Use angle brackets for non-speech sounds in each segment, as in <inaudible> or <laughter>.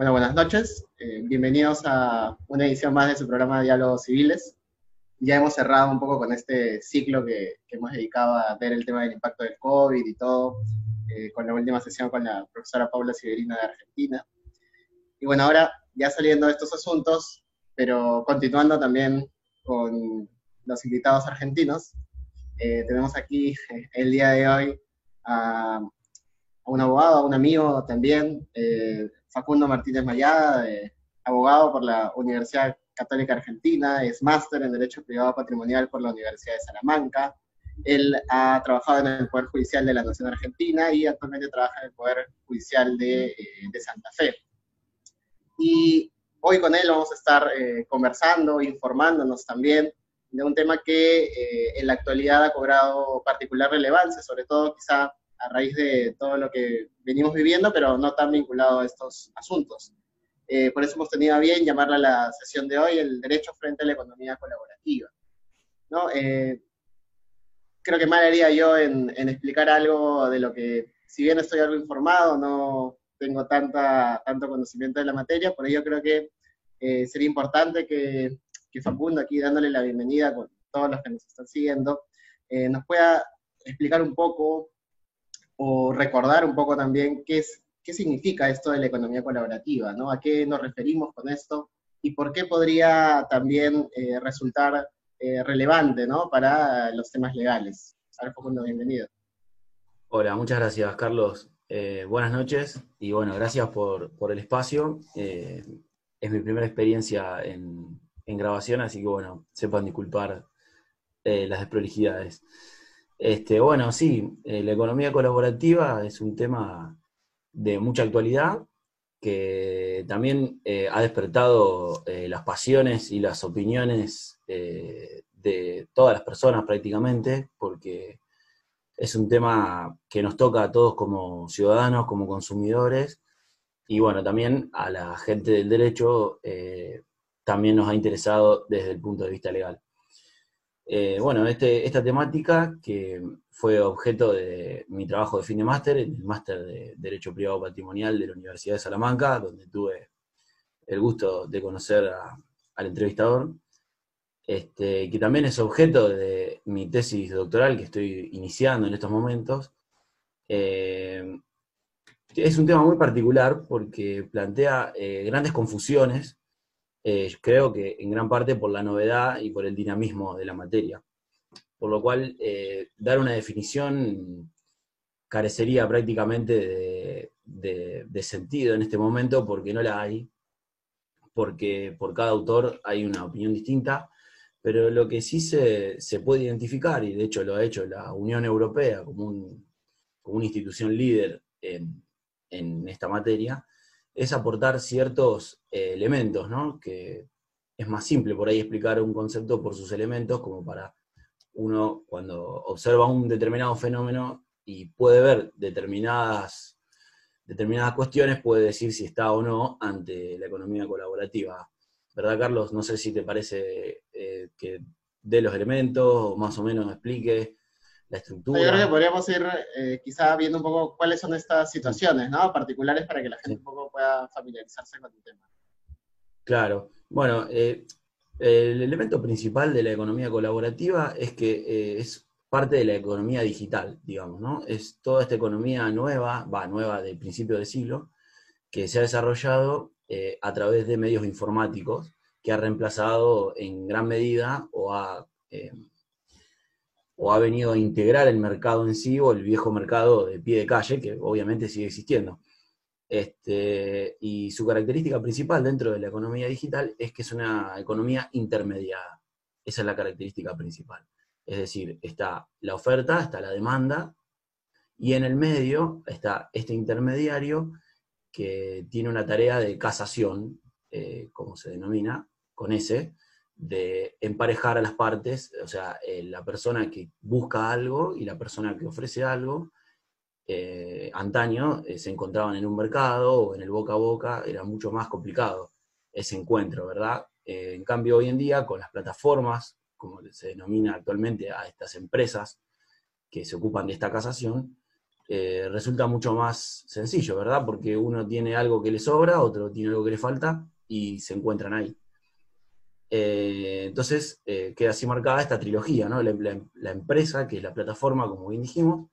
Bueno, buenas noches. Eh, bienvenidos a una edición más de su programa Diálogos Civiles. Ya hemos cerrado un poco con este ciclo que, hemos dedicado a ver el tema del impacto del COVID y todo, eh, con la última sesión con la profesora Paula Siberina de Argentina. Y bueno, ahora ya saliendo de estos asuntos, pero continuando también con los invitados argentinos, eh, tenemos aquí el día de hoy a, a, un abogado, a un amigo también, Facundo Martínez Mayada, abogado por la Universidad Católica Argentina, es máster en Derecho Privado Patrimonial por la Universidad de Salamanca. Él ha trabajado en el Poder Judicial de la Nación Argentina y actualmente trabaja en el Poder Judicial de, eh, Santa Fe. Y hoy con él vamos a estar eh, conversando, informándonos también de un tema que eh, en la actualidad ha cobrado particular relevancia, sobre todo quizá a raíz de todo lo que venimos viviendo, pero no tan vinculado a estos asuntos. Eh, por eso hemos tenido bien llamarla la sesión de hoy el derecho frente a la economía colaborativa. ¿no? Eh, creo que mal haría yo en, explicar algo de lo que, si bien estoy algo informado, no tengo tanta, tanto conocimiento de la materia, por ello creo que eh, sería importante que, que, Facundo, aquí dándole la bienvenida con todos los que nos están siguiendo, nos pueda explicar un poco o recordar un poco también qué, es, qué significa esto de la economía colaborativa, ¿no? ¿A qué nos referimos con esto? Y por qué podría también eh, resultar eh, relevante, ¿no? Para los temas legales. A Facundo, bienvenido. Hola, muchas gracias, Carlos. Eh, buenas noches y bueno, gracias por, por el espacio. es mi primera experiencia en, en, grabación, así que bueno, sepan disculpar las desprolijidades. Este, bueno, sí, eh, la economía colaborativa es un tema de mucha actualidad que también eh, ha despertado eh, las pasiones y las opiniones de todas las personas prácticamente, porque es un tema que nos toca a todos como ciudadanos, como consumidores, y bueno, también a la gente del derecho también nos ha interesado desde el punto de vista legal. Eh, bueno, este, esta temática que fue objeto de mi trabajo de fin de máster, el máster de Derecho Privado Patrimonial de la Universidad de Salamanca, donde tuve el gusto de conocer al entrevistador, este, que también es objeto de mi tesis doctoral que estoy iniciando en estos momentos. Eh, es un tema muy particular porque plantea eh, grandes confusiones eh, creo que en gran parte por la novedad y por el dinamismo de la materia. Por lo cual, eh, dar una definición carecería prácticamente de, sentido en este momento porque no la hay, porque por cada autor hay una opinión distinta, pero lo que sí se, puede identificar, y de hecho lo ha hecho la Unión Europea como, una institución líder en esta materia, es aportar ciertos eh, elementos, ¿no? Que es más simple por ahí explicar un concepto por sus elementos, como para uno cuando observa un determinado fenómeno y puede ver determinadas, determinadas cuestiones, puede decir si está o no ante la economía colaborativa. ¿Verdad, Carlos? No sé si te parece eh, que dé los elementos o más o menos explique la estructura. Yo creo que podríamos ir eh, quizá viendo un poco cuáles son estas situaciones, ¿no? Particulares para que la gente un poco pueda familiarizarse con el tema. Claro. Bueno, eh, el elemento principal de la economía colaborativa es que eh, es parte de la economía digital, digamos, ¿no? Es toda esta economía nueva, va, nueva del principio del siglo, que se ha desarrollado a través de medios informáticos, que ha reemplazado en gran medida o ha o ha venido a integrar el mercado en sí o el viejo mercado de pie de calle, que obviamente sigue existiendo. Este, y su característica principal dentro de la economía digital es que es una economía intermediada. Esa es la característica principal. Es decir, está la oferta, está la demanda, y en el medio está este intermediario que tiene una tarea de casación, eh, como se denomina, con ese, de emparejar a las partes, o sea, eh, la persona que busca algo y la persona que ofrece algo, eh, antaño eh, se encontraban en un mercado o en el boca a boca, era mucho más complicado ese encuentro, ¿verdad? en cambio, hoy en día, con las plataformas, como se denomina actualmente a estas empresas que se ocupan de esta casación, resulta mucho más sencillo, ¿verdad? Porque uno tiene algo que le sobra, otro tiene algo que le falta y se encuentran ahí. Eh, entonces eh, queda así marcada esta trilogía. La, empresa, que es la plataforma, como bien dijimos,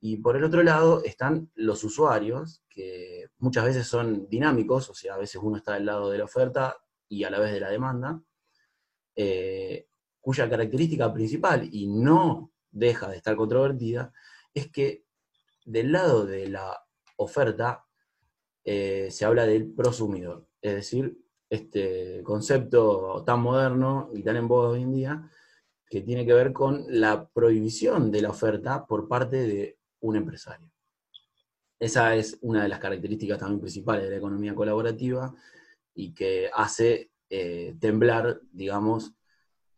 y por el otro lado están los usuarios, que muchas veces son dinámicos, o sea, a veces uno está del lado de la oferta y a la vez de la demanda, cuya característica principal, y no deja de estar controvertida, es que del lado de la oferta eh, se habla del prosumidor, es decir, este concepto tan moderno y tan en boga hoy en día, que tiene que ver con la prohibición de la oferta por parte de un empresario. Esa es una de las características también principales de la economía colaborativa y que hace eh, temblar, digamos,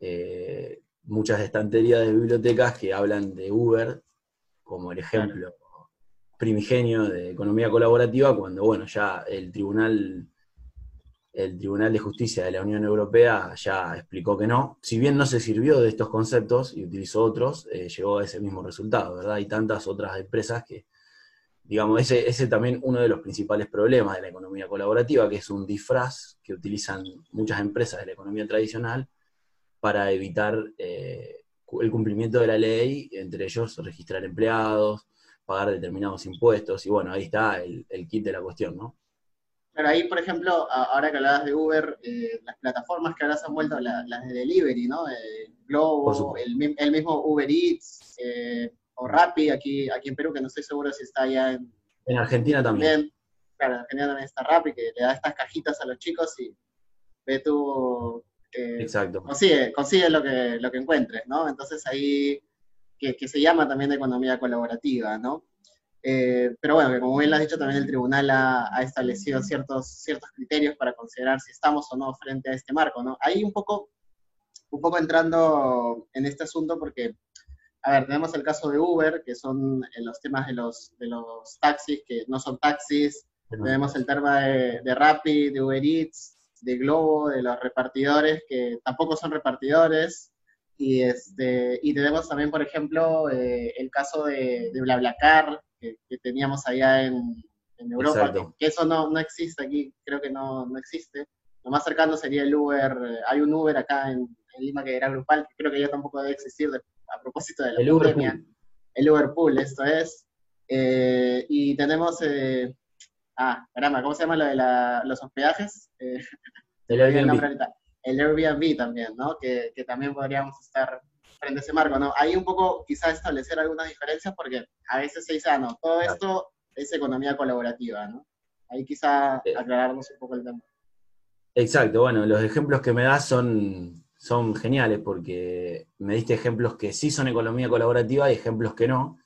eh, muchas estanterías de bibliotecas que hablan de Uber como el ejemplo primigenio de economía colaborativa cuando, bueno, ya el Tribunal, el Tribunal de Justicia de la Unión Europea ya explicó que no. Si bien no se sirvió de estos conceptos y utilizó otros, eh, llegó a ese mismo resultado, ¿verdad? Hay tantas otras empresas que, digamos, ese, ese también uno de los principales problemas de la economía colaborativa, que es un disfraz que utilizan muchas empresas de la economía tradicional para evitar eh, el cumplimiento de la ley, entre ellos registrar empleados, pagar determinados impuestos, y bueno, ahí está el, kit de la cuestión, ¿no? Pero ahí, por ejemplo, ahora que hablabas de Uber, eh, las plataformas que ahora se han vuelto las de delivery, ¿no? Eh, Globo, el, mismo Uber Eats, eh, o Rappi, aquí, aquí en Perú, que no estoy seguro si está allá en... En Argentina también. Claro, en Argentina también está Rappi, que le da estas cajitas a los chicos y ve tú... Exacto. Consigue, consigue lo que, lo que encuentres, ¿no? Entonces ahí que, se llama también de economía colaborativa, ¿no? Eh, pero bueno, que como bien lo has dicho, también el tribunal ha, establecido ciertos, ciertos criterios para considerar si estamos o no frente a este marco, ¿no? Ahí un poco, un poco entrando en este asunto porque, a ver, tenemos el caso de Uber, que son eh, los temas de los, de los taxis, que no son taxis, tenemos el tema de, de Rappi, de Uber Eats, de Globo, de los repartidores, que tampoco son repartidores, y, este, y tenemos también, por ejemplo, eh, el caso de, de BlaBlaCar, que, que, teníamos allá en, en Europa, que, eso no, no, existe aquí, creo que no, no, existe. Lo más cercano sería el Uber, eh, hay un Uber acá en, en, Lima que era grupal, que creo que ya tampoco debe existir a propósito de la el pandemia. Uber el Uber Pool, esto es. Eh, y tenemos, ah, caramba, ¿cómo se llama lo de la, los hospedajes? <laughs> el Airbnb el Airbnb también, ¿no? Que, también podríamos estar frente a ese marco, ¿no? Ahí un poco quizás establecer algunas diferencias porque a veces se dice, ah, no, todo esto es economía colaborativa, ¿no? Ahí quizá aclararnos un poco el tema. Exacto, bueno, los ejemplos que me das son, son geniales porque me diste ejemplos que sí son economía colaborativa y ejemplos que no.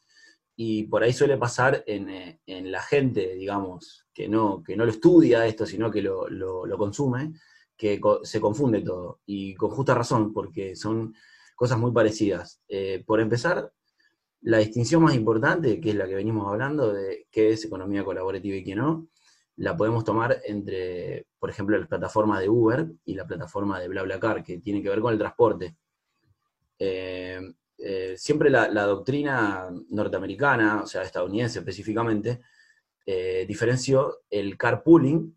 Y por ahí suele pasar en, eh, la gente, digamos, que no, que no lo estudia esto, sino que lo, lo consume, que se confunde todo, y con justa razón, porque son cosas muy parecidas. Eh, por empezar, la distinción más importante, que es la que venimos hablando, de qué es economía colaborativa y qué no, la podemos tomar entre, por ejemplo, la plataforma de Uber y la plataforma de BlaBlaCar, que tiene que ver con el transporte. Eh, eh, siempre la, doctrina norteamericana, o sea, estadounidense específicamente, diferenció el carpooling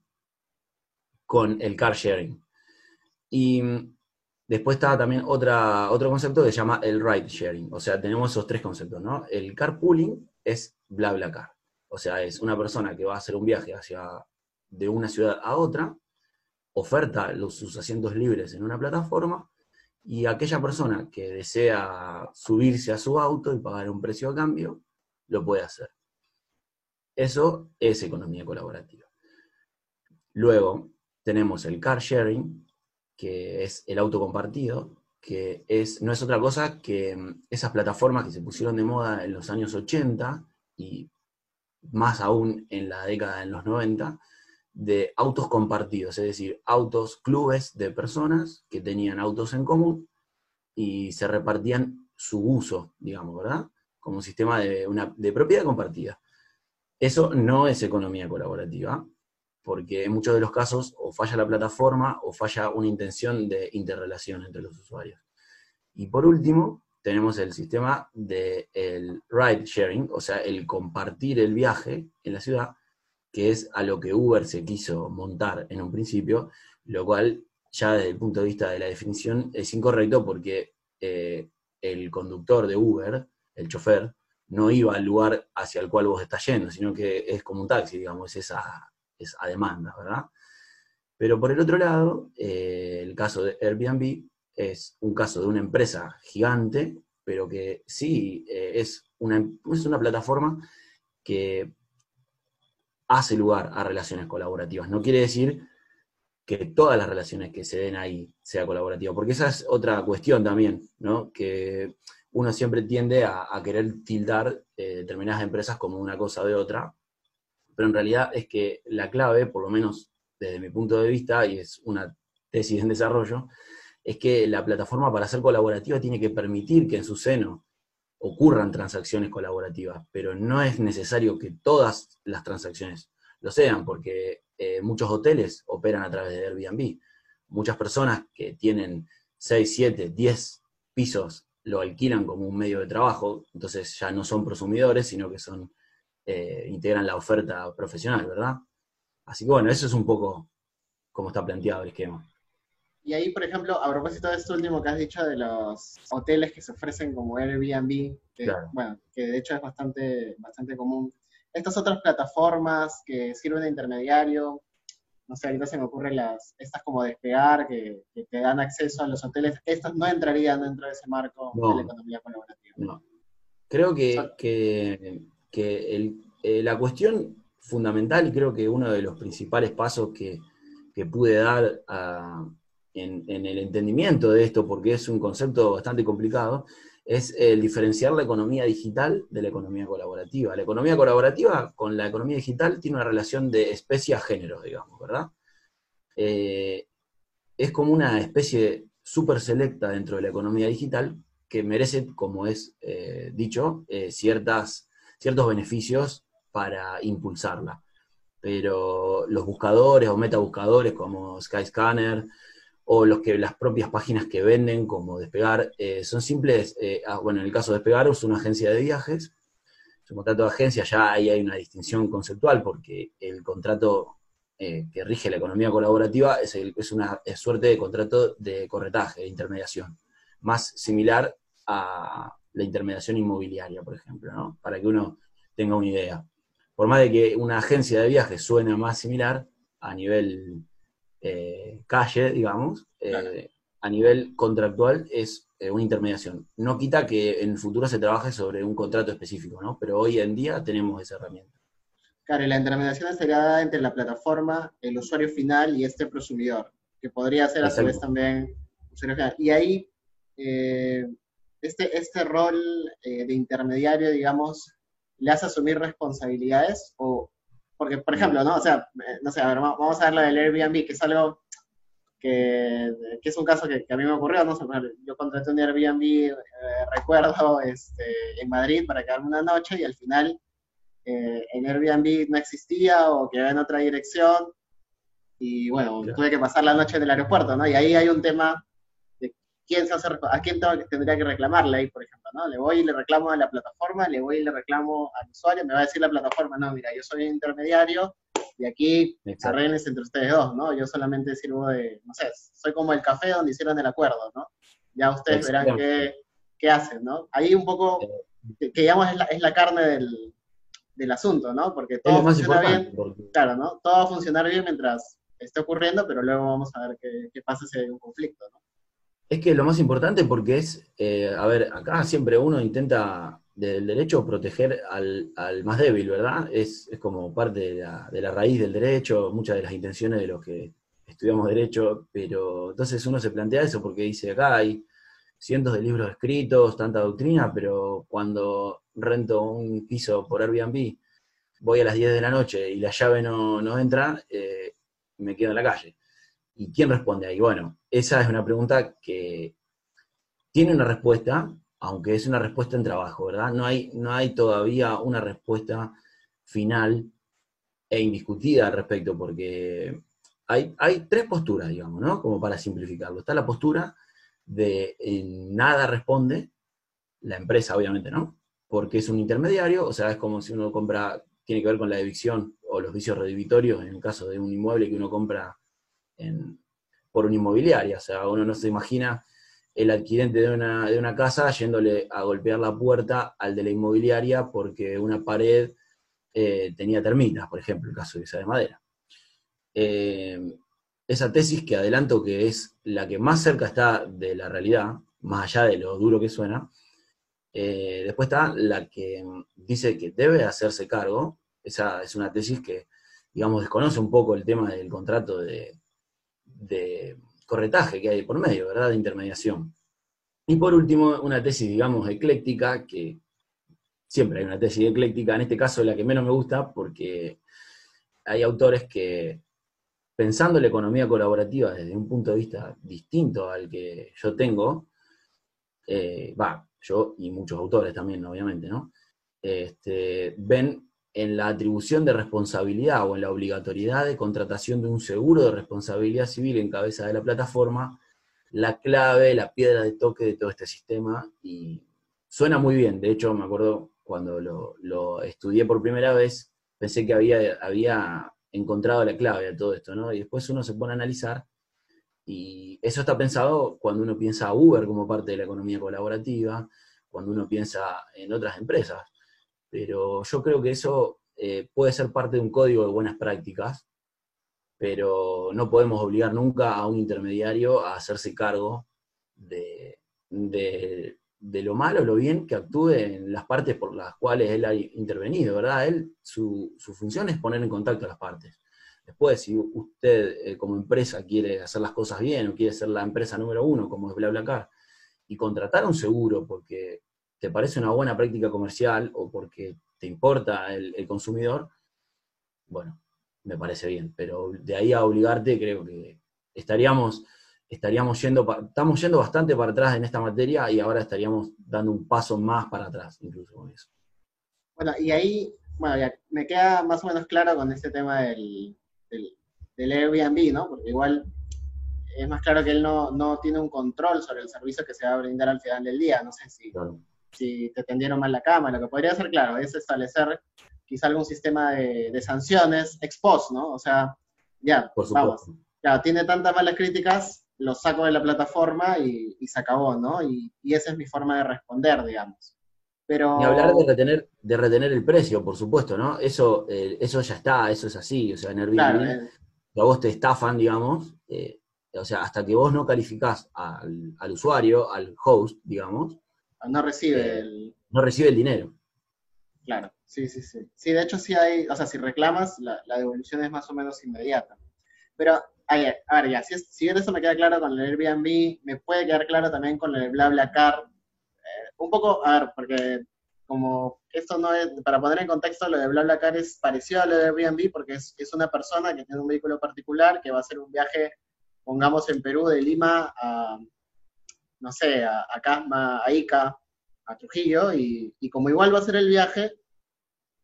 con el car sharing. Y después está también otro concepto que se llama el ride sharing. O sea, tenemos esos tres conceptos, ¿no? El carpooling es bla bla car. O sea, es una persona que va a hacer un viaje hacia de una ciudad a otra, oferta los, sus asientos libres en una plataforma, y aquella persona que desea subirse a su auto y pagar un precio a cambio, lo puede hacer. Eso es economía colaborativa. Luego, tenemos el car sharing, que es el auto compartido, que es, no es otra cosa que mm, esas plataformas que se pusieron de moda en los años 80 y más aún en la década de los 90, de autos compartidos, es decir, autos, clubes de personas que tenían autos en común y se repartían su uso, digamos, ¿verdad? Como sistema de, una, de propiedad compartida. Eso no es economía colaborativa, porque en muchos de los casos o falla la plataforma o falla una intención de interrelación entre los usuarios. Y por último, tenemos el sistema del ride sharing, o sea, el compartir el viaje en la ciudad, que es a lo que Uber se quiso montar en un principio, lo cual ya desde el punto de vista de la definición es incorrecto porque eh, el conductor de Uber, el chofer, no iba al lugar hacia el cual vos estás yendo, sino que es como un taxi, digamos, es demanda, ¿verdad? Pero por el otro lado, eh, el caso de Airbnb es un caso de una empresa gigante, pero que sí eh, es, una, es una plataforma que hace lugar a relaciones colaborativas. No quiere decir que todas las relaciones que se den ahí sea colaborativa, porque esa es otra cuestión también, ¿no? Que uno siempre tiende a, querer tildar eh, determinadas empresas como una cosa de otra, pero en realidad es que la clave, por lo menos desde mi punto de vista, y es una tesis en desarrollo, es que la plataforma para ser colaborativa tiene que permitir que en su seno ocurran transacciones colaborativas, pero no es necesario que todas las transacciones lo sean, porque eh, muchos hoteles operan a través de Airbnb. Muchas personas que tienen 6, 7, 10 pisos lo alquilan como un medio de trabajo, entonces ya no son prosumidores, sino que son eh, integran la oferta profesional, ¿verdad? Así que bueno, eso es un poco como está planteado el esquema. Y ahí, por ejemplo, a propósito de esto último que has dicho de los hoteles que se ofrecen como Airbnb, que, bueno, que de hecho es bastante, bastante común. Estas otras plataformas que sirven de intermediario, no sé, ahorita se me ocurren las, estas como despegar, que, que te dan acceso a los hoteles, estas no entrarían dentro de ese marco de la economía colaborativa. No. Creo que, que, que eh, la cuestión fundamental y creo que uno de los principales pasos que, que pude dar a en, el entendimiento de esto, porque es un concepto bastante complicado, es el diferenciar la economía digital de la economía colaborativa. La economía colaborativa con la economía digital tiene una relación de especie a género, digamos, ¿verdad? Eh, es como una especie súper selecta dentro de la economía digital que merece, como es eh, dicho, ciertas, ciertos beneficios para impulsarla. Pero los buscadores o metabuscadores como Skyscanner, o los que las propias páginas que venden, como Despegar, eh, son simples, eh, ah, bueno, en el caso de Despegar es una agencia de viajes, es un contrato de agencia, ya ahí hay una distinción conceptual, porque el contrato eh, que rige la economía colaborativa es, es una suerte de contrato de corretaje, de intermediación, más similar a la intermediación inmobiliaria, por ejemplo, ¿no? para que uno tenga una idea. Por más de que una agencia de viajes suena más similar a nivel eh, calle, digamos, eh, a nivel contractual es eh, una intermediación. No quita que en el futuro se trabaje sobre un contrato específico, ¿no? Pero hoy en día tenemos esa herramienta. Claro, y la intermediación estaría dada entre la plataforma, el usuario final y este prosumidor, que podría ser a su vez también usuario final. Y ahí, este, este rol de intermediario, digamos, ¿le hace asumir responsabilidades o porque, por ejemplo, ¿no? O sea, eh, no sé, a ver, vamos a ver la del Airbnb, que es algo que, que es un caso que, a mí me ocurrió, ¿no? yo contraté un Airbnb, eh, recuerdo, este, en Madrid para quedarme una noche y al final eh, en Airbnb no existía o quedaba en otra dirección y bueno, tuve que pasar la noche en el aeropuerto, ¿no? Y ahí hay un tema quién se hace, a quién tendría que reclamarle ahí, por ejemplo, ¿no? Le voy y le reclamo a la plataforma, le voy y le reclamo al usuario, me va a decir la plataforma, no, mira, yo soy intermediario y aquí arregles entre ustedes dos, ¿no? Yo solamente sirvo de, no sé, soy como el café donde hicieron el acuerdo, ¿no? Ya ustedes verán qué, qué, hacen, ¿no? Ahí un poco, que, digamos, es la, es la carne del, del, asunto, ¿no? Porque todo funciona bien, claro, ¿no? Todo va a funcionar bien mientras esté ocurriendo, pero luego vamos a ver qué, qué pasa si hay un conflicto, ¿no? Es que lo más importante porque es, eh, a ver, acá siempre uno intenta del derecho proteger al, más débil, ¿verdad? Es, como parte de la, de la, raíz del derecho, muchas de las intenciones de los que estudiamos derecho, pero entonces uno se plantea eso porque dice, acá hay cientos de libros escritos, tanta doctrina, pero cuando rento un piso por Airbnb, voy a las 10 de la noche y la llave no, no entra, eh, me quedo en la calle. ¿Y quién responde ahí? Bueno, esa es una pregunta que tiene una respuesta, aunque es una respuesta en trabajo, ¿verdad? No hay, no hay todavía una respuesta final e indiscutida al respecto, porque hay, hay tres posturas, digamos, ¿no? Como para simplificarlo. Está la postura de nada responde, la empresa, obviamente, ¿no? Porque es un intermediario, o sea, es como si uno compra, tiene que ver con la evicción o los vicios redivitorios en el caso de un inmueble que uno compra por una inmobiliaria. O sea, uno no se imagina el adquirente de una, de una casa yéndole a golpear la puerta al de la inmobiliaria porque una pared eh, tenía termitas, por ejemplo, el caso de esa de madera. Eh, esa tesis que adelanto que es la que más cerca está de la realidad, más allá de lo duro que suena, eh, después está la que dice que debe hacerse cargo, esa es una tesis que, digamos, desconoce un poco el tema del contrato de, de corretaje que hay por medio, ¿verdad? De intermediación. Y por último, una tesis, digamos, ecléctica, que siempre hay una tesis ecléctica, en este caso la que menos me gusta, porque hay autores que, pensando la economía colaborativa desde un punto de vista distinto al que yo tengo, eh, va, yo y muchos autores también, obviamente, ¿no? Este, ven en la atribución de responsabilidad o en la obligatoriedad de contratación de un seguro de responsabilidad civil en cabeza de la plataforma, la clave, la piedra de toque de todo este sistema y suena muy bien. De hecho, me acuerdo cuando lo, estudié por primera vez, pensé que había, había encontrado la clave a todo esto, ¿no? Y después uno se pone a analizar y eso está pensado cuando uno piensa a Uber como parte de la economía colaborativa, cuando uno piensa en otras empresas pero yo creo que eso eh, puede ser parte de un código de buenas prácticas, pero no podemos obligar nunca a un intermediario a hacerse cargo de, lo malo o lo bien que actúe en las partes por las cuales él ha intervenido, ¿verdad? Él, su, función es poner en contacto a las partes. Después, si usted eh, como empresa quiere hacer las cosas bien o quiere ser la empresa número uno, como es BlaBlaCar, y contratar un seguro porque te parece una buena práctica comercial o porque te importa el, consumidor, bueno, me parece bien. Pero de ahí a obligarte, creo que estaríamos, estaríamos yendo, estamos yendo bastante para atrás en esta materia y ahora estaríamos dando un paso más para atrás, incluso con eso. Bueno, y ahí, bueno, ya me queda más o menos claro con este tema del, del, Airbnb, ¿no? Porque igual es más claro que él no, no, tiene un control sobre el servicio que se va a brindar al final del día. No sé si si te tendieron mal la cama, lo que podría ser, claro, es establecer quizá algún sistema de, sanciones ex post, ¿no? O sea, ya, Por vamos, ya, tiene tantas malas críticas, lo saco de la plataforma y, se acabó, ¿no? Y, esa es mi forma de responder, digamos. Pero... Y hablar de retener, de retener el precio, por supuesto, ¿no? Eso, eh, eso ya está, eso es así, o sea, en Airbnb, eh. a vos te estafan, digamos, eh, o sea, hasta que vos no calificás al, al usuario, al host, digamos, no recibe el... No recibe el dinero. Claro, sí, sí, sí. Sí, de hecho sí hay, o sea, si reclamas, la, devolución es más o menos inmediata. Pero, a ver, ya, si, si eso me queda claro con el Airbnb, me puede quedar claro también con el BlaBlaCar. Eh, un poco, a ver, porque como esto no es, para poner en contexto, lo de BlaBlaCar es parecido a lo de Airbnb porque es, es una persona que tiene un vehículo particular que va a hacer un viaje, pongamos en Perú, de Lima a, no sé, a, a Casma, a Ica, a Trujillo, y, como igual va a ser el viaje,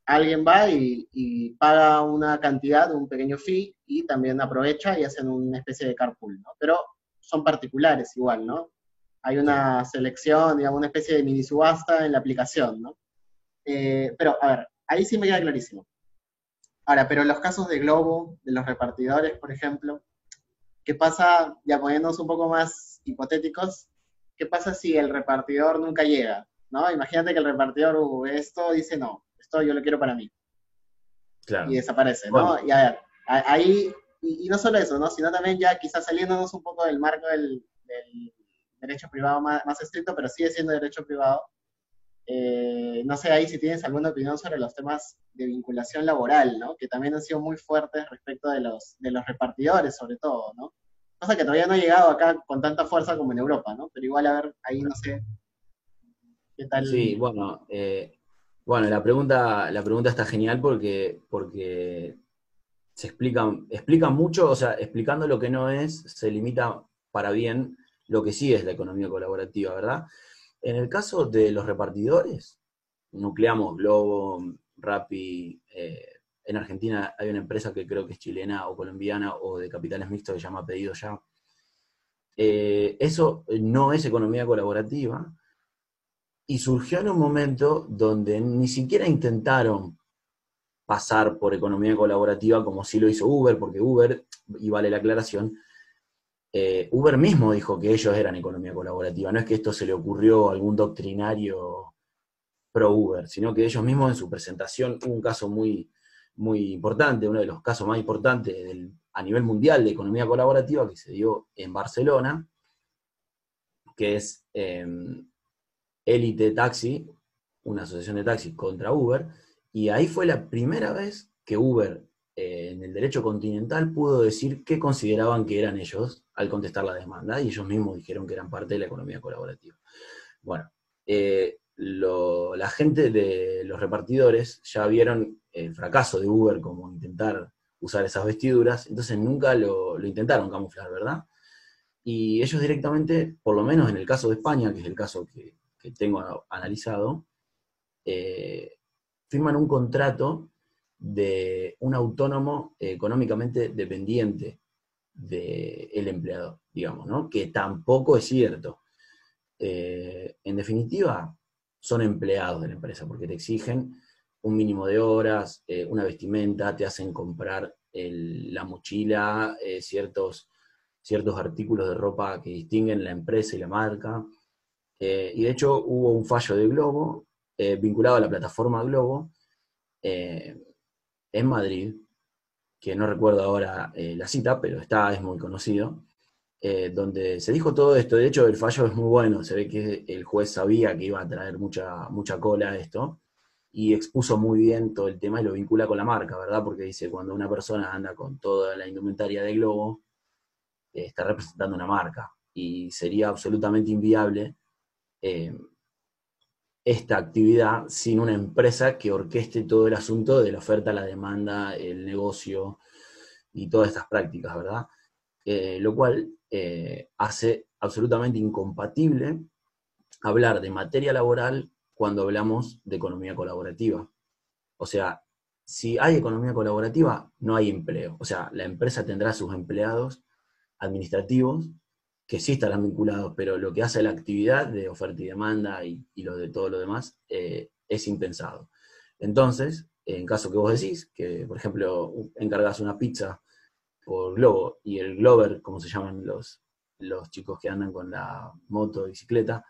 alguien va y, paga una cantidad, un pequeño fee, y también aprovecha y hacen una especie de carpool, ¿no? Pero son particulares igual, ¿no? Hay una selección, digamos, una especie de mini subasta en la aplicación, ¿no? Eh, pero, a ver, ahí sí me queda clarísimo. Ahora, pero en los casos de Globo, de los repartidores, por ejemplo, ¿qué pasa, ya poniéndonos un poco más hipotéticos, ¿qué pasa si el repartidor nunca llega? ¿no? Imagínate que el repartidor, uh, esto dice no, esto yo lo quiero para mí. Y desaparece, ¿no? Y a ver, ahí, y, no solo eso, ¿no? Sino también ya quizás saliéndonos un poco del marco del, derecho privado más, estricto, pero sigue siendo derecho privado. Eh, no sé ahí si tienes alguna opinión sobre los temas de vinculación laboral, ¿no? Que también han sido muy fuertes respecto de los, de los repartidores, sobre todo, ¿no? Cosa que todavía no ha llegado acá con tanta fuerza como en Europa, ¿no? Pero igual, a ver, ahí no sé. ¿Qué tal? Sí, bueno, eh, bueno, la pregunta, la pregunta está genial porque, porque se explican, explican mucho, o sea, explicando lo que no es, se limita para bien lo que sí es la economía colaborativa, ¿verdad? En el caso de los repartidores, nucleamos Globo, Rappi, eh, en Argentina hay una empresa que creo que es chilena o colombiana o de capitales mixtos que se llama Pedido Ya. Eh, eso no es economía colaborativa y surgió en un momento donde ni siquiera intentaron pasar por economía colaborativa como sí lo hizo Uber, porque Uber, y vale la aclaración, eh, Uber mismo dijo que ellos eran economía colaborativa, no es que esto se le ocurrió a algún doctrinario pro Uber, sino que ellos mismos en su presentación, hubo un caso muy, muy importante, uno de los casos más importantes a nivel mundial de economía colaborativa que se dio en Barcelona, que es em, Elite Taxi, una asociación de taxis contra Uber, y ahí fue la primera vez que Uber eh, en el derecho continental pudo decir qué consideraban que eran ellos al contestar la demanda, y ellos mismos dijeron que eran parte de la economía colaborativa. Bueno, eh, la gente de los repartidores ya vieron el fracaso de Uber como intentar usar esas vestiduras, entonces nunca lo, lo intentaron camuflar, ¿verdad? Y ellos directamente, por lo menos en el caso de España, que es el caso que, tengo analizado, eh, firman un contrato de un autónomo económicamente dependiente del empleador, digamos, ¿no? Que tampoco es cierto. Eh, en definitiva, son empleados de la empresa porque te exigen un mínimo de horas, eh, una vestimenta, te hacen comprar la mochila, ciertos, ciertos artículos de ropa que distinguen la empresa y la marca. Eh, y de hecho hubo un fallo de Globo eh, vinculado a la plataforma Globo eh, en Madrid, que no recuerdo ahora la cita, pero está, es muy conocido, donde se dijo todo esto. De hecho, el fallo es muy bueno, se ve que el juez sabía que iba a traer mucha, mucha cola esto, y expuso muy bien todo el tema y lo vincula con la marca, ¿verdad? Porque dice, cuando una persona anda con toda la indumentaria de Globo, está representando una marca, y sería absolutamente inviable eh, esta actividad sin una empresa que orqueste todo el asunto de la oferta, la demanda, el negocio y todas estas prácticas, ¿verdad? Eh, lo cual eh, hace absolutamente incompatible hablar de materia laboral cuando hablamos de economía colaborativa. O sea, si hay economía colaborativa, no hay empleo. O sea, la empresa tendrá sus empleados administrativos que sí estarán vinculados, pero lo que hace la actividad de oferta y demanda y, lo de todo lo demás eh, es impensado. Entonces, en caso que vos decís, que por ejemplo encargas una pizza por Globo y el Glover, como se llaman los, los chicos que andan con la moto, bicicleta,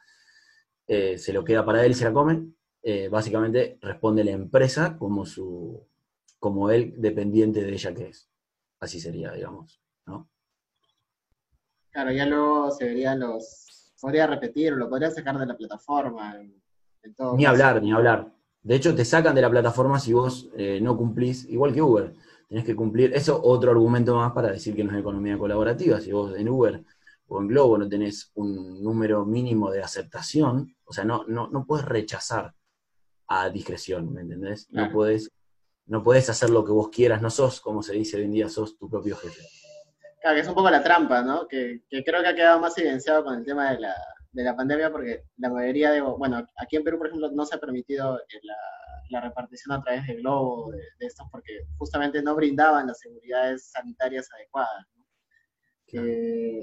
eh, se lo queda para él y se la come, eh, básicamente responde la empresa como, su, como él dependiente de ella que es. Así sería, digamos, ¿no? Claro, ya luego se verían los. Podría repetir, lo podría sacar de la plataforma. ni hablar, ni hablar. De hecho, te sacan de la plataforma si vos eh, no cumplís, igual que Uber. Tenés que cumplir. Eso otro argumento más para decir que no es economía colaborativa. Si vos en Uber o en Globo no tenés un número mínimo de aceptación, o sea, no, no, no puedes rechazar a discreción, ¿me entendés? No, puedes, no puedes hacer lo que vos quieras, no sos, como se dice hoy en día, sos tu propio jefe. Claro, que es un poco la trampa, ¿no? Que, creo que ha quedado más evidenciado con el tema de la, de la pandemia, porque la mayoría de, bueno, aquí en Perú, por ejemplo, no se ha permitido eh, la, repartición a través de globo de, estos, porque justamente no brindaban las seguridades sanitarias adecuadas. ¿no?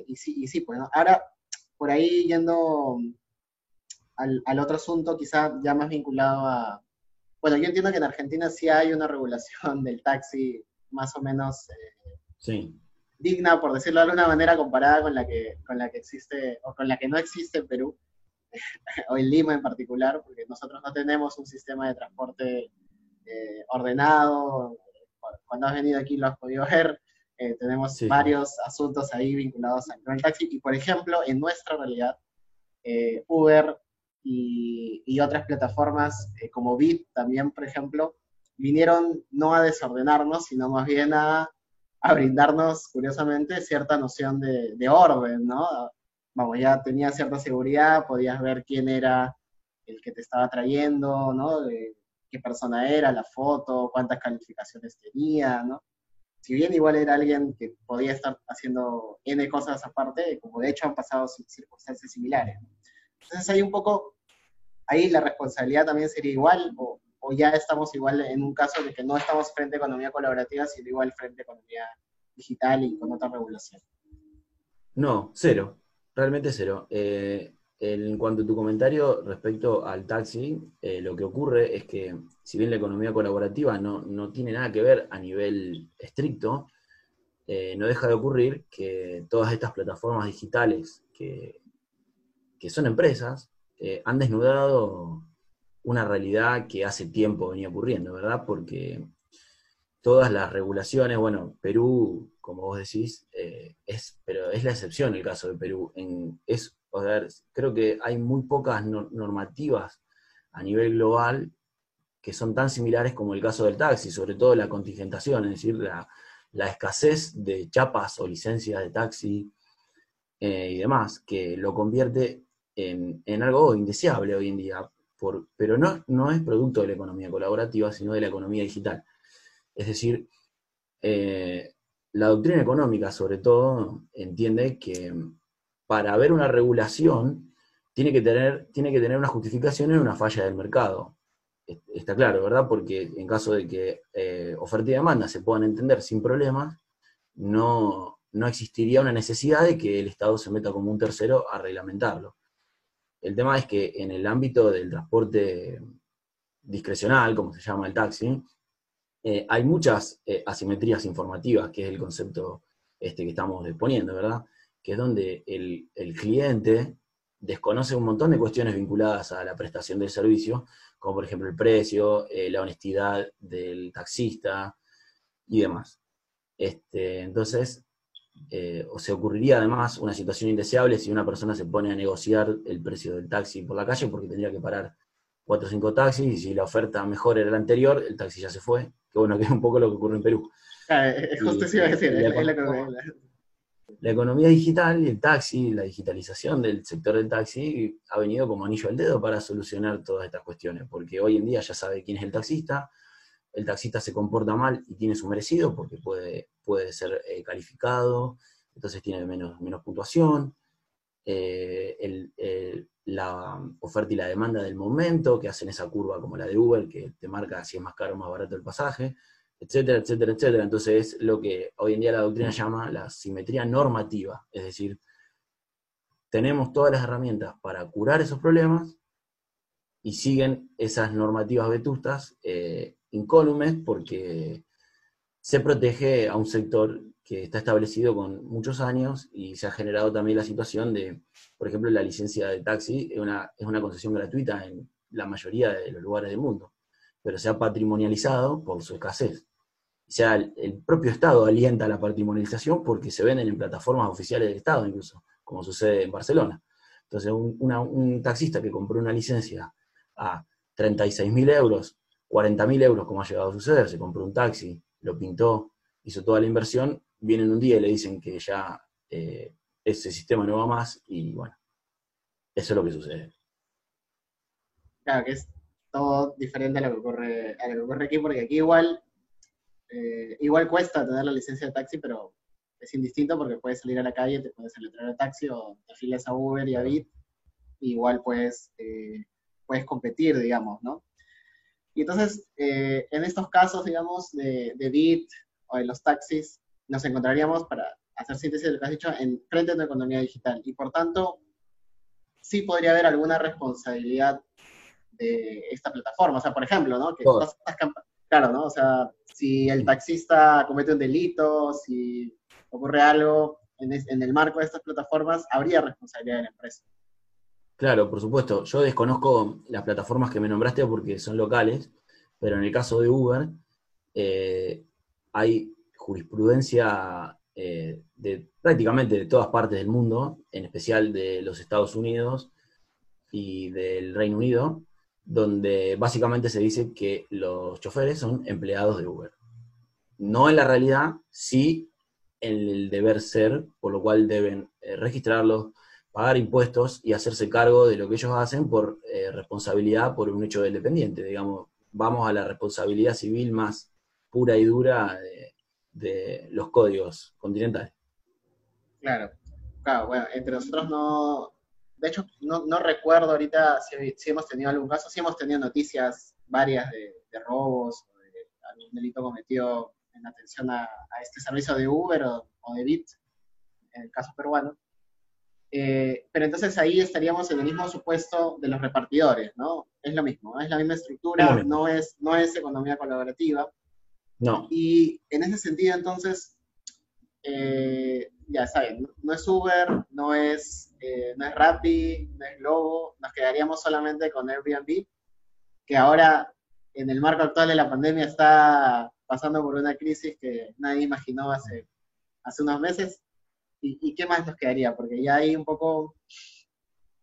y, sí, y sí, pues, ¿no? ahora, por ahí yendo al, al otro asunto, quizás ya más vinculado a, bueno, yo entiendo que en Argentina sí hay una regulación <laughs> del taxi más o menos... Eh, sí digna, por decirlo de alguna manera, comparada con la que, con la que existe o con la que no existe en Perú, <laughs> o en Lima en particular, porque nosotros no tenemos un sistema de transporte eh, ordenado. Cuando has venido aquí lo has podido <laughs> ver. Eh, tenemos varios asuntos ahí vinculados al taxi. Y por ejemplo, en nuestra realidad, eh, Uber y, y, otras plataformas como Bit también, por ejemplo, vinieron no a desordenarnos, sino más bien a a brindarnos, curiosamente, cierta noción de, orden, ¿no? Vamos, ya tenía cierta seguridad, podías ver quién era el que te estaba trayendo, ¿no? De qué persona era, la foto, cuántas calificaciones tenía, ¿no? Si bien igual era alguien que podía estar haciendo N cosas aparte, como de hecho han pasado circunstancias similares. Entonces hay un poco, ahí la responsabilidad también sería igual, o, o ya estamos igual en un caso de que no estamos frente a economía colaborativa, sino igual frente a economía digital y con otra regulación? No, cero, realmente cero. Eh, en cuanto a tu comentario respecto al taxi, eh, lo que ocurre es que si bien la economía colaborativa no, tiene nada que ver a nivel estricto, eh, no deja de ocurrir que todas estas plataformas digitales que, que son empresas han desnudado una realidad que hace tiempo venía ocurriendo, ¿verdad? Porque todas las regulaciones, bueno, Perú, como vos decís, es, pero es la excepción el caso de Perú. En, es creo que hay muy pocas normativas a nivel global que son tan similares como el caso del taxi, sobre todo la contingentación, es decir, la, escasez de chapas o licencias de taxi eh, y demás, que lo convierte en, algo indeseable hoy en día, pero no, no es producto de la economía colaborativa, sino de la economía digital. Es decir, eh, la doctrina económica, sobre todo, entiende que para haber una regulación, tiene que tener, tiene que tener una justificación en una falla del mercado. Está claro, ¿verdad? Porque en caso de que eh, oferta y demanda se puedan entender sin problemas, no, no existiría una necesidad de que el Estado se meta como un tercero a reglamentarlo. El tema es que en el ámbito del transporte discrecional, como se llama el taxi, eh, hay muchas eh, asimetrías informativas, que es el concepto este que estamos exponiendo, ¿verdad? que es donde el, cliente desconoce un montón de cuestiones vinculadas a la prestación del servicio, como por ejemplo el precio, eh, la honestidad del taxista y demás. Este, entonces, eh, o se ocurriría además una situación indeseable si una persona se pone a negociar el precio del taxi por la calle porque tendría que parar cuatro o cinco taxis y si la oferta mejor era la anterior, el taxi ya se fue, que bueno, que es un poco lo que ocurre en Perú. Ah, justo iba a decir, es la, la economía digital y el taxi, la digitalización del sector del taxi ha venido como anillo al dedo para solucionar todas estas cuestiones, porque hoy en día ya sabe quién es el taxista, el taxista se comporta mal y tiene su merecido porque puede, puede ser eh, calificado, entonces tiene menos, menos puntuación, eh, la oferta y la demanda del momento, que hacen esa curva como la de Uber, que te marca si es más caro o más barato el pasaje, etcétera, etcétera, etcétera. Entonces es lo que hoy en día la doctrina llama la simetría normativa, es decir, tenemos todas las herramientas para curar esos problemas y siguen esas normativas vetustas eh, incólumes porque se protege a un sector que está establecido con muchos años y se ha generado también la situación de, por ejemplo, la licencia de taxi es una, es una concesión gratuita en la mayoría de los lugares del mundo, pero se ha patrimonializado por su escasez. O sea, el, propio Estado alienta la patrimonialización porque se venden en plataformas oficiales del Estado incluso, como sucede en Barcelona. Entonces, un, taxista que compró una licencia a 36.000 euros, 40.000 euros, como ha llegado a suceder, se compró un taxi, lo pintó, hizo toda la inversión, vienen un día y le dicen que ya eh, ese sistema no va más y bueno, eso es lo que sucede. Claro, que es todo diferente a lo que ocurre, a lo que ocurre aquí, porque aquí igual eh, igual cuesta tener la licencia de taxi, pero es indistinto porque puedes salir a la calle, te puedes salir a taxi o te afilias a Uber y a Bit, igual puedes, eh, puedes competir, digamos, ¿no? Y entonces, eh, en estos casos, digamos, de, de Bit o de los taxis, nos encontraríamos, para hacer síntesis de lo que has dicho, en frente de una economía digital. Y por tanto, sí podría haber alguna responsabilidad de esta plataforma. O sea, por ejemplo, ¿no? Que todas estas claro, ¿no? O sea, si el taxista comete un delito, si ocurre algo en, el marco de estas plataformas, habría responsabilidad de la empresa. Claro, por supuesto. Yo desconozco las plataformas que me nombraste porque son locales, pero en el caso de Uber eh, hay jurisprudencia eh, de prácticamente de todas partes del mundo, en especial de los Estados Unidos y del Reino Unido, donde básicamente se dice que los choferes son empleados de Uber. No en la realidad, sí en el deber ser, por lo cual deben eh, registrarlos, pagar impuestos y hacerse cargo de lo que ellos hacen por eh, responsabilidad por un hecho del dependiente. Digamos, vamos a la responsabilidad civil más pura y dura de, de los códigos continentales. Claro, claro, bueno, entre nosotros no, de hecho, no, recuerdo ahorita si, hemos tenido algún caso, si hemos tenido noticias varias de, robos o de algún delito cometido en atención a, este servicio de Uber o, de Bit, en el caso peruano. Eh, pero entonces ahí estaríamos en el mismo supuesto de los repartidores, ¿no? Es lo mismo, es la misma estructura, no es, no es economía colaborativa. No. Y en ese sentido, entonces, eh, ya saben, no es Uber, no es, eh, no es Rappi, no es Globo, nos quedaríamos solamente con Airbnb, que ahora, en el marco actual de la pandemia, está pasando por una crisis que nadie imaginó hace, hace unos meses. ¿Y, qué más nos quedaría? Porque ya hay un poco...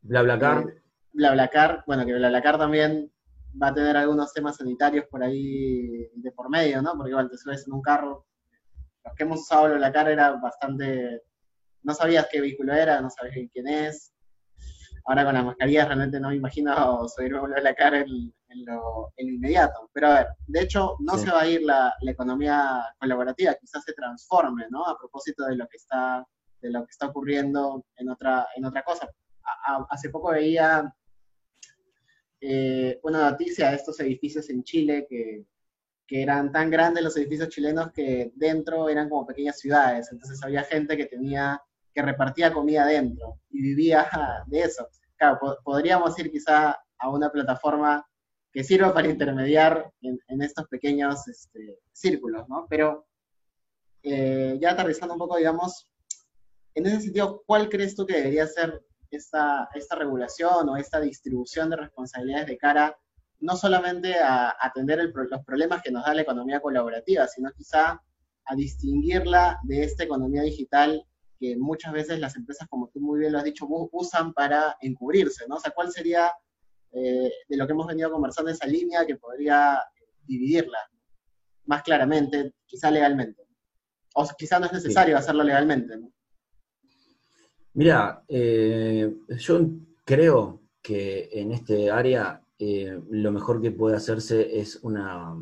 BlaBlaCar. Eh, BlaBlaCar, bueno, que BlaBlaCar también va a tener algunos temas sanitarios por ahí de por medio, ¿no? Porque igual te subes en un carro. Los que hemos usado BlaBlaCar era bastante... No sabías qué vehículo era, no sabías quién es. Ahora con la mascarilla realmente no me imagino <laughs> subirme a BlaBlaCar en, en, lo, inmediato. Pero a ver, de hecho no se va a ir la, la, economía colaborativa, quizás se transforme, ¿no? A propósito de lo que está, de lo que está ocurriendo en otra, en otra cosa. hace poco veía eh, una noticia de estos edificios en Chile que, que, eran tan grandes los edificios chilenos que dentro eran como pequeñas ciudades, entonces había gente que tenía, que repartía comida dentro y vivía <laughs> de eso. Claro, podríamos ir quizá a una plataforma que sirva para intermediar en, estos pequeños este, círculos, ¿no? Pero eh, ya aterrizando un poco, digamos, en ese sentido, ¿cuál crees tú que debería ser esta, esta regulación o esta distribución de responsabilidades de cara no solamente a atender los problemas que nos da la economía colaborativa, sino quizá a distinguirla de esta economía digital que muchas veces las empresas, como tú muy bien lo has dicho, usan para encubrirse, ¿no? O sea, ¿cuál sería eh, de lo que hemos venido conversando esa línea que podría dividirla más claramente, quizá legalmente? O quizá no es necesario hacerlo legalmente, ¿no? Mira, eh, yo creo que en este área eh, lo mejor que puede hacerse es una,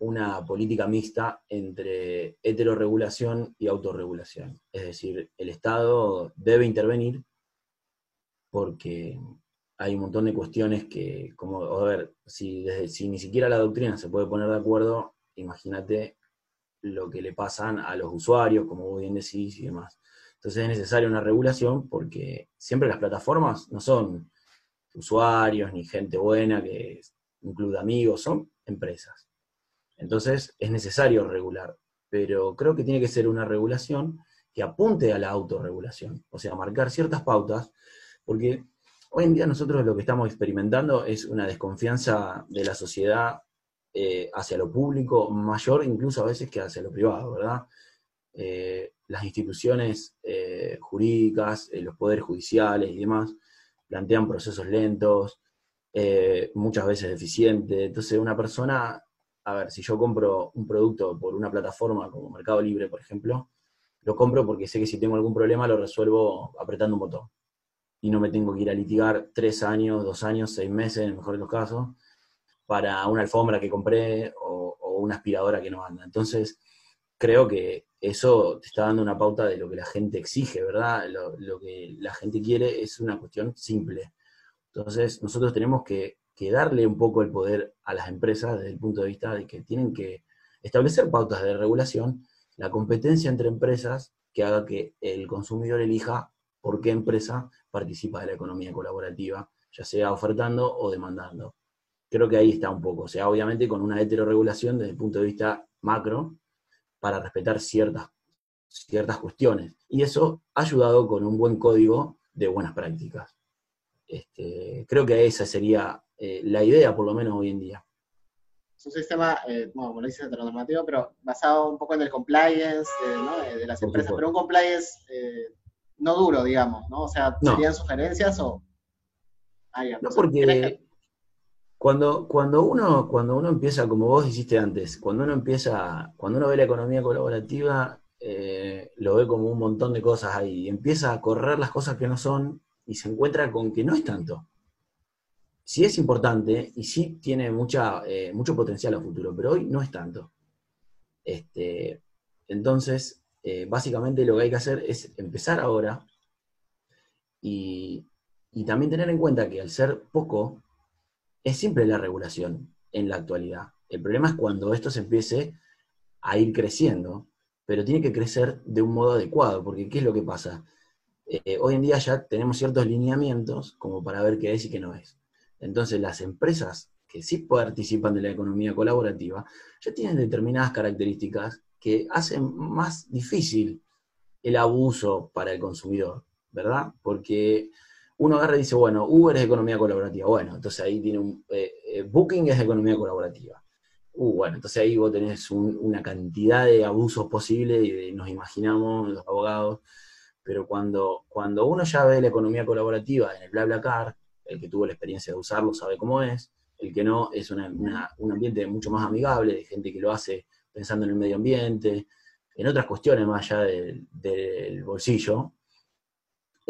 una política mixta entre heteroregulación y autorregulación. Es decir, el Estado debe intervenir porque hay un montón de cuestiones que, como, a ver, si, si ni siquiera la doctrina se puede poner de acuerdo, imagínate lo que le pasan a los usuarios, como vos bien decís y demás. Entonces es necesaria una regulación porque siempre las plataformas no son usuarios ni gente buena que incluye amigos, son empresas. Entonces es necesario regular, pero creo que tiene que ser una regulación que apunte a la autorregulación, o sea, marcar ciertas pautas, porque hoy en día nosotros lo que estamos experimentando es una desconfianza de la sociedad eh, hacia lo público mayor incluso a veces que hacia lo privado, ¿verdad? Eh, las instituciones eh, jurídicas, eh, los poderes judiciales y demás, plantean procesos lentos, muchas veces deficientes. Entonces, una persona, a ver, si yo compro un producto por una plataforma como Mercado Libre, por ejemplo, lo compro porque sé que si tengo algún problema lo resuelvo apretando un botón. Y no me tengo que ir a litigar tres años, dos años, seis meses, en el mejor de los casos, para una alfombra que compré o una aspiradora que no anda. Entonces, creo que eso te está dando una pauta de lo que la gente exige, ¿verdad? Lo, que la gente quiere es una cuestión simple. Entonces, nosotros tenemos que, darle un poco el poder a las empresas desde el punto de vista de que tienen que establecer pautas de regulación, la competencia entre empresas que haga que el consumidor elija por qué empresa participa de la economía colaborativa, ya sea ofertando o demandando. Creo que ahí está un poco, o sea, obviamente con una heteroregulación desde el punto de vista macro, para respetar ciertas, ciertas cuestiones. Y eso ha ayudado con un buen código de buenas prácticas. Este, creo que esa sería eh, la idea, por lo menos hoy en día. Es un sistema, eh, bueno, como lo dices, heteronormativo, pero basado un poco en el compliance eh, de las empresas, pero un compliance no duro, digamos, ¿no? O sea, ¿serían sugerencias o...? Ah, no, porque cuando, cuando, uno, cuando uno empieza, como vos hiciste antes, cuando uno empieza, cuando uno ve la economía colaborativa, eh, lo ve como un montón de cosas ahí, y empieza a correr las cosas que no son y se encuentra con que no es tanto. Sí es importante y sí tiene mucha, eh, mucho potencial a futuro, pero hoy no es tanto. Este, entonces, eh, básicamente lo que hay que hacer es empezar ahora y, y también tener en cuenta que al ser poco, es simple la regulación en la actualidad. El problema es cuando esto se empiece a ir creciendo, pero tiene que crecer de un modo adecuado, porque ¿qué es lo que pasa? eh, hoy en día ya tenemos ciertos lineamientos como para ver qué es y qué no es. Entonces las empresas que sí participan de la economía colaborativa ya tienen determinadas características que hacen más difícil el abuso para el consumidor, ¿verdad? Porque uno agarra y dice, bueno, Uber es economía colaborativa. Bueno, entonces ahí tiene un... Eh, eh, Booking es economía colaborativa. Uh, bueno, entonces ahí vos tenés una cantidad de abusos posibles y nos imaginamos los abogados, pero cuando, cuando uno ya ve la economía colaborativa en el BlaBlaCar, el que tuvo la experiencia de usarlo sabe cómo es, el que no es un ambiente mucho más amigable, de gente que lo hace pensando en el medio ambiente, en otras cuestiones más allá del, bolsillo,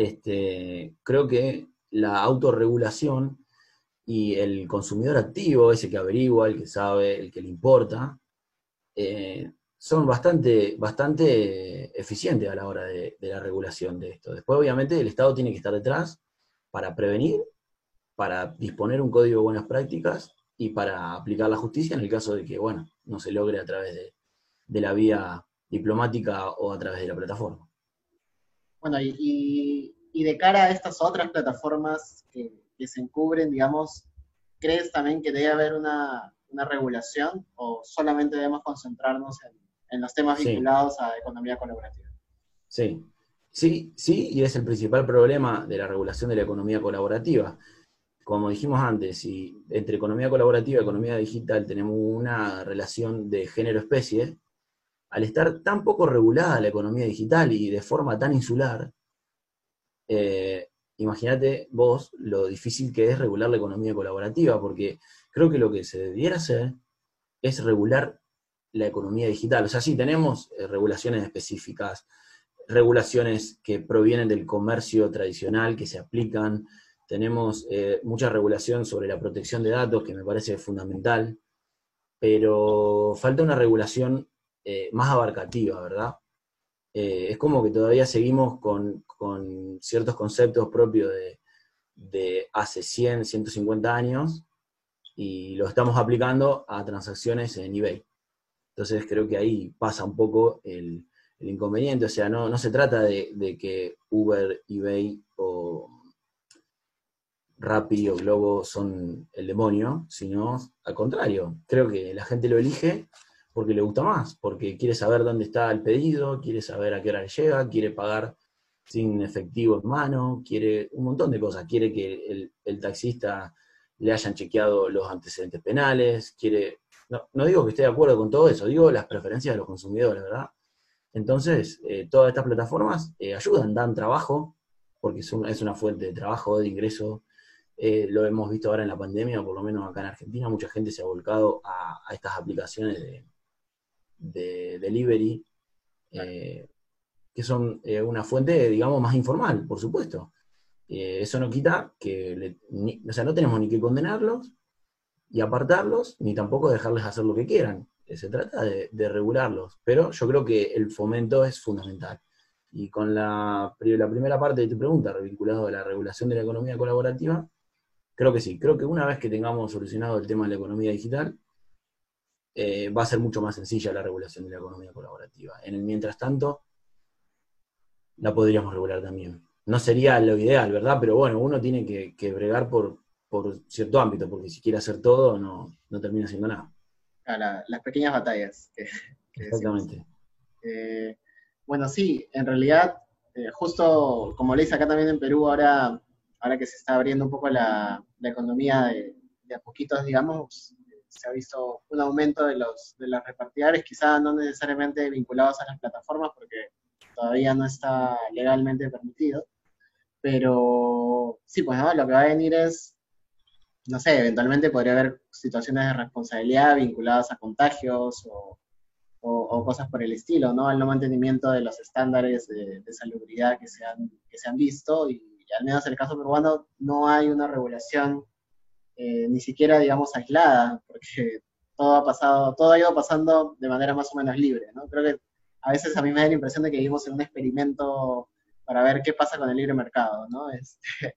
este, creo que la autorregulación y el consumidor activo, ese que averigua, el que sabe, el que le importa, eh, son bastante, bastante eficientes a la hora de, la regulación de esto. Después, obviamente, el Estado tiene que estar detrás para prevenir, para disponer un código de buenas prácticas y para aplicar la justicia en el caso de que, bueno, no se logre a través de, la vía diplomática o a través de la plataforma. Bueno, y, de cara a estas otras plataformas que, se encubren, digamos, ¿crees también que debe haber una, regulación o solamente debemos concentrarnos en, los temas vinculados a economía colaborativa? Sí, sí, sí, y es el principal problema de la regulación de la economía colaborativa. Como dijimos antes, si entre economía colaborativa y economía digital tenemos una relación de género-especie, al estar tan poco regulada la economía digital y de forma tan insular, eh, imagínate vos lo difícil que es regular la economía colaborativa, porque creo que lo que se debiera hacer es regular la economía digital. O sea, sí, tenemos eh, regulaciones específicas, regulaciones que provienen del comercio tradicional, que se aplican tenemos eh, mucha regulación sobre la protección de datos, que me parece fundamental, pero falta una regulación eh, más abarcativa, ¿verdad? Eh, es como que todavía seguimos con, ciertos conceptos propios de, hace 100, 150 años y lo estamos aplicando a transacciones en eBay. Entonces creo que ahí pasa un poco el, inconveniente, o sea, no, no se trata de, de que Uber, eBay o Rappi o Globo son el demonio, sino al contrario. Creo que la gente lo elige porque le gusta más, porque quiere saber dónde está el pedido, quiere saber a qué hora le llega, quiere pagar sin efectivo en mano, quiere un montón de cosas. Quiere que el, taxista le hayan chequeado los antecedentes penales, quiere... No, digo que esté de acuerdo con todo eso, digo las preferencias de los consumidores, ¿verdad? Entonces, eh, todas estas plataformas eh, ayudan, dan trabajo, porque es, es una fuente de trabajo, de ingreso, eh, lo hemos visto ahora en la pandemia, por lo menos acá en Argentina, mucha gente se ha volcado a, estas aplicaciones de, delivery, eh, que son eh, una fuente, digamos, más informal, por supuesto. eso no quita que, o sea, no tenemos ni que condenarlos y apartarlos, ni tampoco dejarles hacer lo que quieran. Se trata de, de regularlos, pero yo creo que el fomento es fundamental. Y con la, la primera parte de tu pregunta, vinculado a la regulación de la economía colaborativa, Creo que sí, creo que una vez que tengamos solucionado el tema de la economía digital, eh, va a ser mucho más sencilla la regulación de la economía colaborativa. En el mientras tanto, la podríamos regular también. No sería lo ideal, ¿verdad? Pero bueno, uno tiene que, bregar por, cierto ámbito, porque si quiere hacer todo, no, termina siendo nada. las pequeñas batallas. Exactamente. Eh, bueno, sí, en realidad, eh, justo como le dice acá también en Perú, ahora ahora que se está abriendo un poco la, economía de, a poquitos, digamos, se ha visto un aumento de los, de los repartidores, quizá no necesariamente vinculados a las plataformas, porque todavía no está legalmente permitido, pero sí, pues lo que va a venir es, no sé, eventualmente podría haber situaciones de responsabilidad vinculadas a contagios o, cosas por el estilo, ¿no? Al no mantenimiento de los estándares de, de salubridad que se han, que se han visto y al menos en el caso peruano, no hay una regulación eh, ni siquiera, digamos, aislada, porque todo ha pasado, todo ha ido pasando de manera más o menos libre, ¿no? Creo que a veces a mí me da la impresión de que vivimos en un experimento para ver qué pasa con el libre mercado, ¿no? <laughs> Este,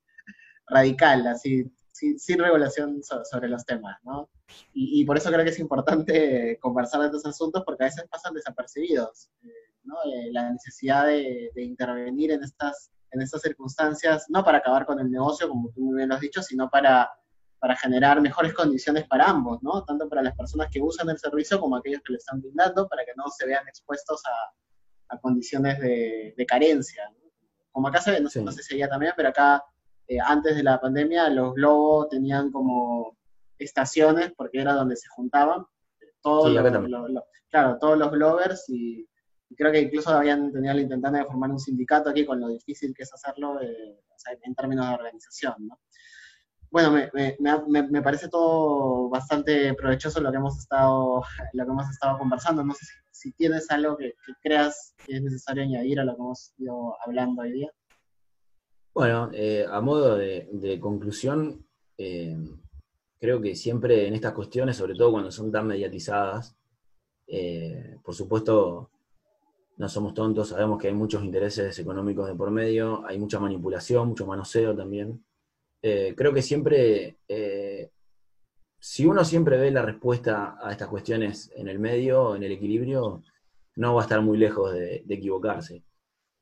radical, así, sin, regulación sobre los temas, ¿no? Y, por eso creo que es importante conversar de estos asuntos, porque a veces pasan desapercibidos, eh, ¿no? Eh, la necesidad de, de intervenir en estas en estas circunstancias, no para acabar con el negocio, como tú muy bien lo has dicho, sino para, para generar mejores condiciones para ambos, ¿no? Tanto para las personas que usan el servicio como aquellos que lo están brindando, para que no se vean expuestos a, a condiciones de, de carencia. ¿no? Como acá se ve, no, sé, no sé si allá también, pero acá, eh, antes de la pandemia, los globos tenían como estaciones, porque era donde se juntaban, todos Sí, acá los, claro, todos los Glovers y, y creo que incluso habían tenido la intentando de formar un sindicato aquí con lo difícil que es hacerlo eh, o sea, en términos de organización, ¿no? Bueno, me, me- me- parece todo bastante provechoso lo que hemos estado, lo que hemos estado conversando. No sé si, tienes algo que, creas que es necesario añadir a lo que hemos ido hablando hoy día. Bueno, eh, a modo de, de conclusión, eh, creo que siempre en estas cuestiones, sobre todo cuando son tan mediatizadas, eh, por supuesto, no somos tontos, sabemos que hay muchos intereses económicos de por medio, hay mucha manipulación, mucho manoseo también. Eh, creo que siempre, eh, si uno siempre ve la respuesta a estas cuestiones en el medio, en el equilibrio, no va a estar muy lejos de, equivocarse,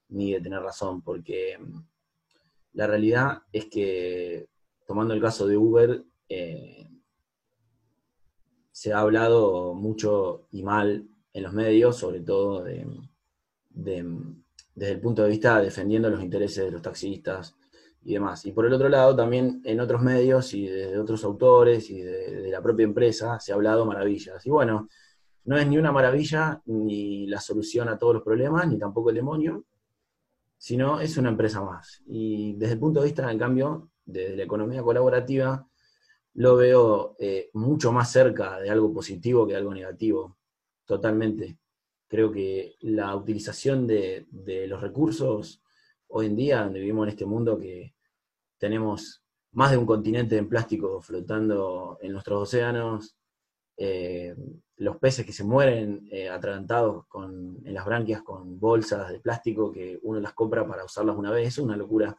ni de tener razón, porque mm, la realidad es que, tomando el caso de Uber, eh, se ha hablado mucho y mal en los medios, sobre todo de- desde el punto de vista defendiendo los intereses de los taxistas y demás. Y por el otro lado, también en otros medios y de, otros autores y de, la propia empresa se ha hablado maravillas. Y bueno, no es ni una maravilla ni la solución a todos los problemas, ni tampoco el demonio, sino es una empresa más. Y desde el punto de vista, en cambio, de la economía colaborativa, lo veo eh, mucho más cerca de algo positivo que algo negativo, totalmente. Creo que la utilización de, de los recursos hoy en día, donde vivimos en este mundo que tenemos más de un continente en plástico flotando en nuestros océanos, eh, los peces que se mueren eh, con, en las branquias con bolsas de plástico que uno las compra para usarlas una vez, es una locura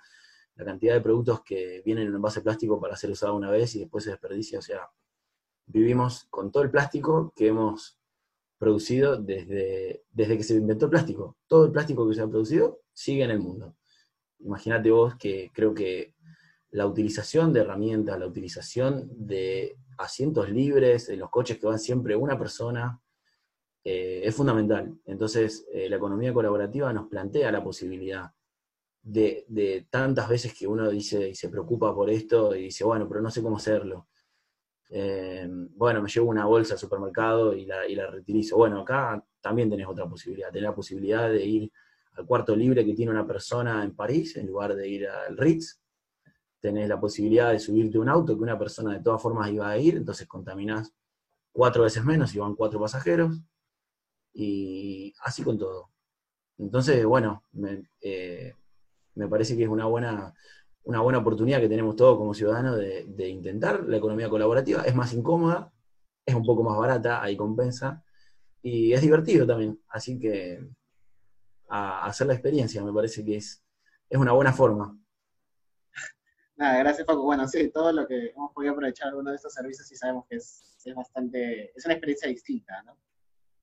la cantidad de productos que vienen en envase plástico para ser usado una vez y después se desperdicia, o sea, vivimos con todo el plástico que hemos producido desde, desde que se inventó el plástico. Todo el plástico que se ha producido sigue en el mundo. Imagínate vos que creo que la utilización de herramientas, la utilización de asientos libres, de los coches que van siempre una persona, eh, es fundamental. Entonces, eh, la economía colaborativa nos plantea la posibilidad de, de tantas veces que uno dice y se preocupa por esto y dice, bueno, pero no sé cómo hacerlo. Eh, bueno, me llevo una bolsa al supermercado y la, y la reutilizo. Bueno, acá también tenés otra posibilidad. Tenés la posibilidad de ir al cuarto libre que tiene una persona en París en lugar de ir al Ritz. Tenés la posibilidad de subirte un auto que una persona de todas formas iba a ir, entonces contaminás cuatro veces menos y van cuatro pasajeros. Y así con todo. Entonces, bueno, me, eh, me parece que es una buena, una buena oportunidad que tenemos todos como ciudadanos de, de, intentar la economía colaborativa. Es más incómoda, es un poco más barata, hay compensa, y es divertido también. Así que a, hacer la experiencia me parece que es, es una buena forma. Nada, gracias Paco. Bueno, sí, todo lo que hemos podido aprovechar alguno de estos servicios sí sabemos que es, es bastante, es una experiencia distinta, ¿no?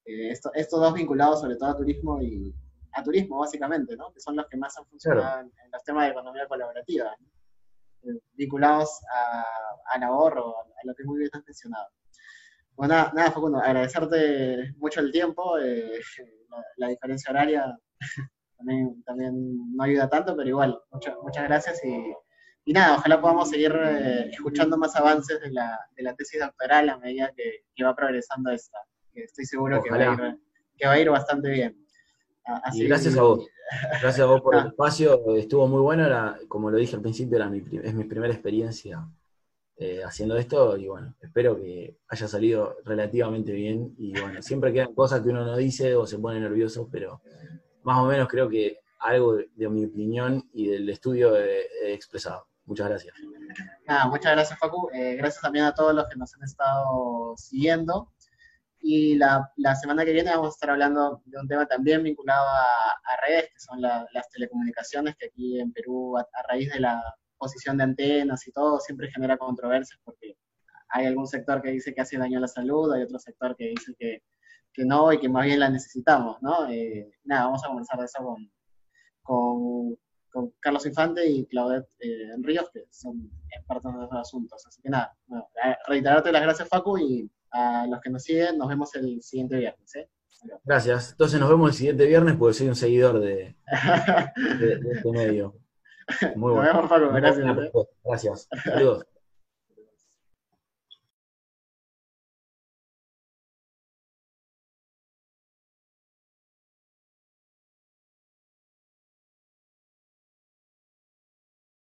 Eh, esto, estos dos vinculados sobre todo a turismo y, a turismo, básicamente, ¿no? Que son los que más han funcionado claro. en, en, los temas de economía colaborativa, ¿no? eh, vinculados a, al ahorro, a lo que muy bien has mencionado. Bueno, nada, nada Facundo, agradecerte mucho el tiempo, eh, <laughs> la, la, diferencia horaria también, también no ayuda tanto, pero igual, mucho, muchas gracias y, y, nada, ojalá podamos seguir eh, escuchando más avances de la, de la, tesis doctoral a medida que, que va progresando esta, que estoy seguro que va, ir, que va a ir bastante bien. Así, y gracias a vos. Gracias a vos por el <laughs> espacio. Estuvo muy bueno. Era, como lo dije al principio, era mi, es mi primera experiencia eh, haciendo esto. Y bueno, espero que haya salido relativamente bien. Y bueno, siempre quedan cosas que uno no dice o se pone nervioso, pero más o menos creo que algo de, de mi opinión y del estudio he, he, expresado. Muchas gracias. Nada, muchas gracias, Facu. Eh, gracias también a todos los que nos han estado siguiendo. Y la, la, semana que viene vamos a estar hablando de un tema también vinculado a, a redes, que son la, las telecomunicaciones, que aquí en Perú, a, a, raíz de la posición de antenas y todo, siempre genera controversias porque hay algún sector que dice que hace daño a la salud, hay otro sector que dice que, que no y que más bien la necesitamos, ¿no? Eh, nada, vamos a conversar de eso con, con, con Carlos Infante y Claudette eh, Ríos, que son expertos en estos asuntos. Así que nada, reiterarte las gracias, Facu, y a los que nos siguen, nos vemos el siguiente viernes. ¿eh? Gracias. Entonces nos vemos el siguiente viernes porque soy un seguidor de, de, este medio. <laughs> Muy bueno. Nos vemos, Facu. Gracias. Gracias. Saludos.